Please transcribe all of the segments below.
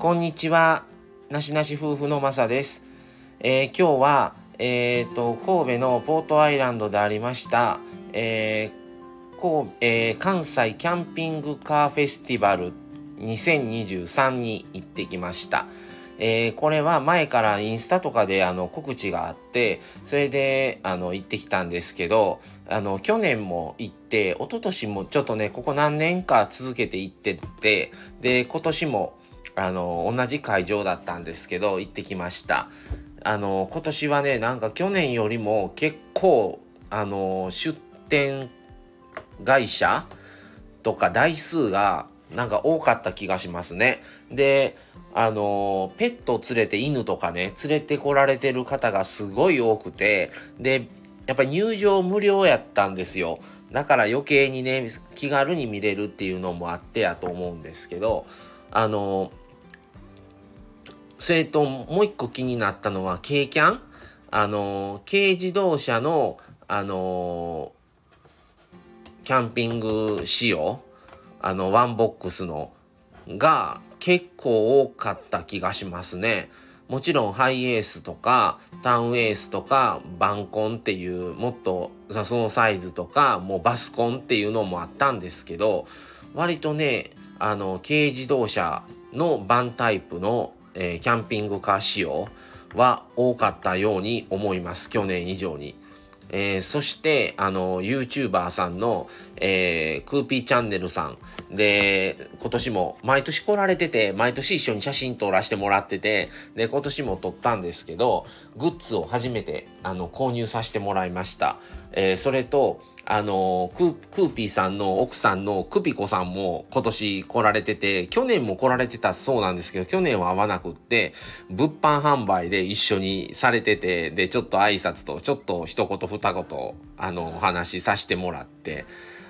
こんにちは。なしなし夫婦のまさです。えー、今日は、えーと、神戸のポートアイランドでありました、えー神えー、関西キャンピングカーフェスティバル2023に行ってきました。えー、これは前からインスタとかであの告知があって、それであの行ってきたんですけど、あの去年も行って、一昨年もちょっとね、ここ何年か続けて行ってて、で、今年もあの同じ会場だったんですけど、行ってきました。あの今年はね、なんか去年よりも結構、あの出店会社とか台数がなんか多かった気がしますね。で、あの、ペットを連れて犬とかね、連れてこられてる方がすごい多くて、で、やっぱ入場無料やったんですよ。だから余計にね、気軽に見れるっていうのもあってやと思うんですけど、あの、それともう一個気になったのは軽キャン？あの、軽自動車の、あの、キャンピング仕様？あの、ワンボックスの、が結構多かった気がしますね。もちろんハイエースとかタウンエースとかバンコンっていうもっとそのサイズとかもうバスコンっていうのもあったんですけど割とねあの軽自動車のバンタイプの、えー、キャンピングカー仕様は多かったように思います去年以上に。えー、そして、あの、YouTuber さんの、えー、クーピーチャンネルさん。で、今年も毎年来られてて、毎年一緒に写真撮らせてもらってて、で、今年も撮ったんですけど、グッズを初めて、あの、購入させてもらいました。えー、それと、あのク、クーピーさんの奥さんのクピコさんも今年来られてて、去年も来られてたそうなんですけど、去年は会わなくって、物販販売で一緒にされてて、で、ちょっと挨拶と、ちょっと一言二言、あの、お話しさせてもらって、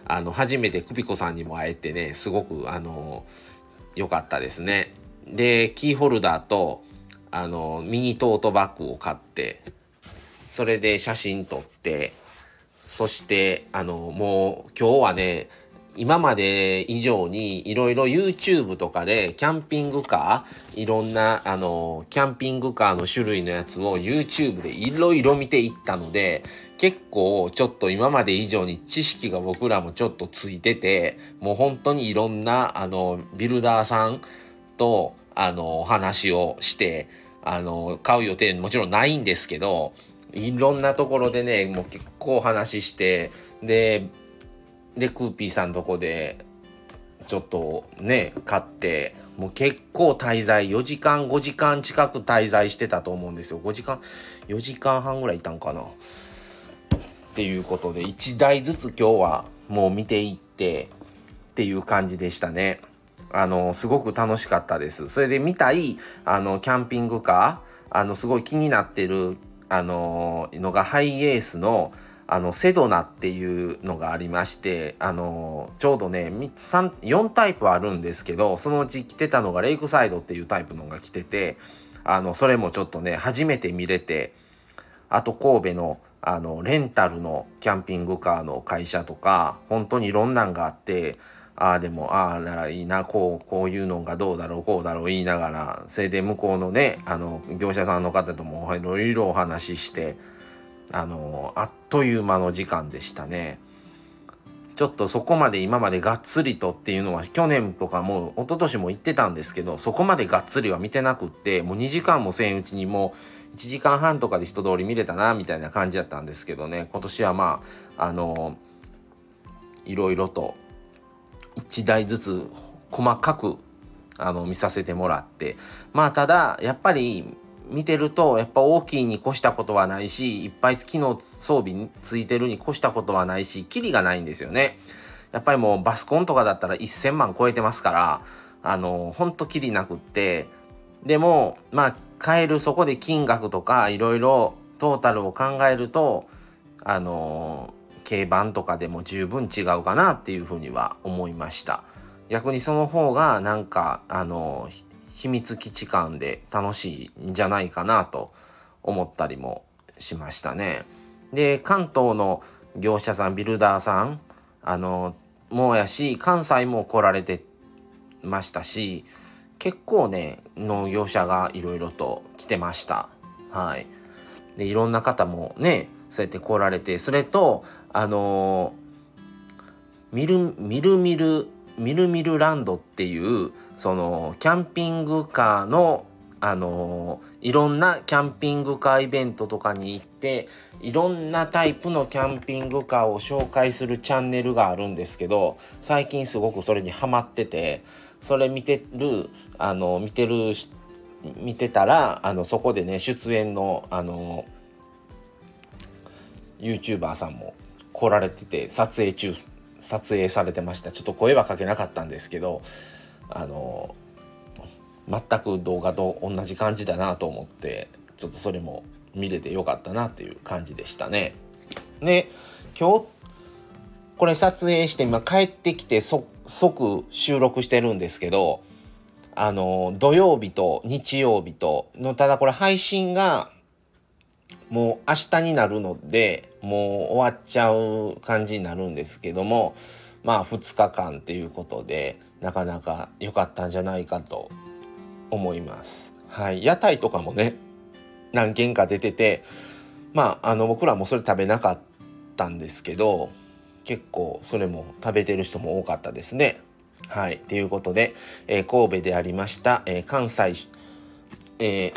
あの、初めてクピコさんにも会えてね、すごく、あの、良かったですね。で、キーホルダーと、あの、ミニトートバッグを買って、それで写真撮って、そして、あの、もう今日はね、今まで以上にいろいろ YouTube とかでキャンピングカー、いろんなあの、キャンピングカーの種類のやつを YouTube でいろいろ見ていったので、結構ちょっと今まで以上に知識が僕らもちょっとついてて、もう本当にいろんなあの、ビルダーさんとあの、話をして、あの、買う予定もちろんないんですけど、いろんなところでね、もう結構話して、で、で、クーピーさんとこで、ちょっとね、買って、もう結構滞在、4時間、5時間近く滞在してたと思うんですよ。5時間、4時間半ぐらいいたんかな。っていうことで、1台ずつ今日はもう見ていって、っていう感じでしたね。あの、すごく楽しかったです。それで見たい、あの、キャンピングカー、あの、すごい気になってるあののがハイエースのあのセドナっていうのがありましてあのちょうどね4タイプあるんですけどそのうち来てたのがレイクサイドっていうタイプのが来ててあのそれもちょっとね初めて見れてあと神戸のあのレンタルのキャンピングカーの会社とか本当にいろんなんがあってああでもああならいいなこうこういうのがどうだろうこうだろう言いながらそれで向こうのねあの業者さんの方ともいろいろお話ししてあのあっという間の時間でしたね。ちょっとそこまで今までがっつりとっていうのは去年とかも一昨年も言ってたんですけどそこまでがっつりは見てなくってもう2時間もせんうちにもう1時間半とかで人通り見れたなみたいな感じだったんですけどね今年はまああのいろいろと1台ずつ細かくあの見させてもらって。まあただやっぱり見てるとやっぱ大きいに越したことはないしいっぱい機能装備についてるに越したことはないしキリがないんですよね。やっぱりもうバスコンとかだったら1000万超えてますからあのほんとキリなくって。でもまあ買えるそこで金額とかいろいろトータルを考えるとあの軽バンとかでも十分違うかなっていうふうには思いました。逆にその方がなんかあの秘密基地感で楽しいんじゃないかなと思ったりもしましたね。で関東の業者さんビルダーさんあのもやし関西も来られてましたし結構ね農業者がいろいろと来てました。はい。でいろんな方もねそうやって来られてそれとあのー、みるみるみるみるみるランドっていうそのキャンピングカーのあのいろんなキャンピングカーイベントとかに行っていろんなタイプのキャンピングカーを紹介するチャンネルがあるんですけど最近すごくそれにハマっててそれ見てるあの見てる見てたらあのそこでね出演のあの YouTuber さんも来られてて撮影中撮影されてましたちょっと声はかけなかったんですけどあの全く動画と同じ感じだなと思ってちょっとそれも見れてよかったなっていう感じでしたね。で今日これ撮影して今帰ってきて即収録してるんですけどあの土曜日と日曜日とのただこれ配信がもう明日になるのでもう終わっちゃう感じになるんですけどもまあ2日間っていうことでなかなか良かったんじゃないかと思います。はい。屋台とかもね、何軒か出てて、まあ、あの、僕らもそれ食べなかったんですけど、結構それも食べてる人も多かったですね。はい。ということで、えー、神戸でありました、えー、関西、えー、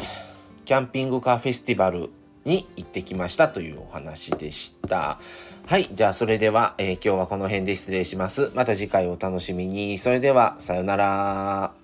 キャンピングカーフェスティバルに行ってきましたというお話でした。はい。じゃあ、それでは、えー、今日はこの辺で失礼します。また次回お楽しみに。それでは、さよなら。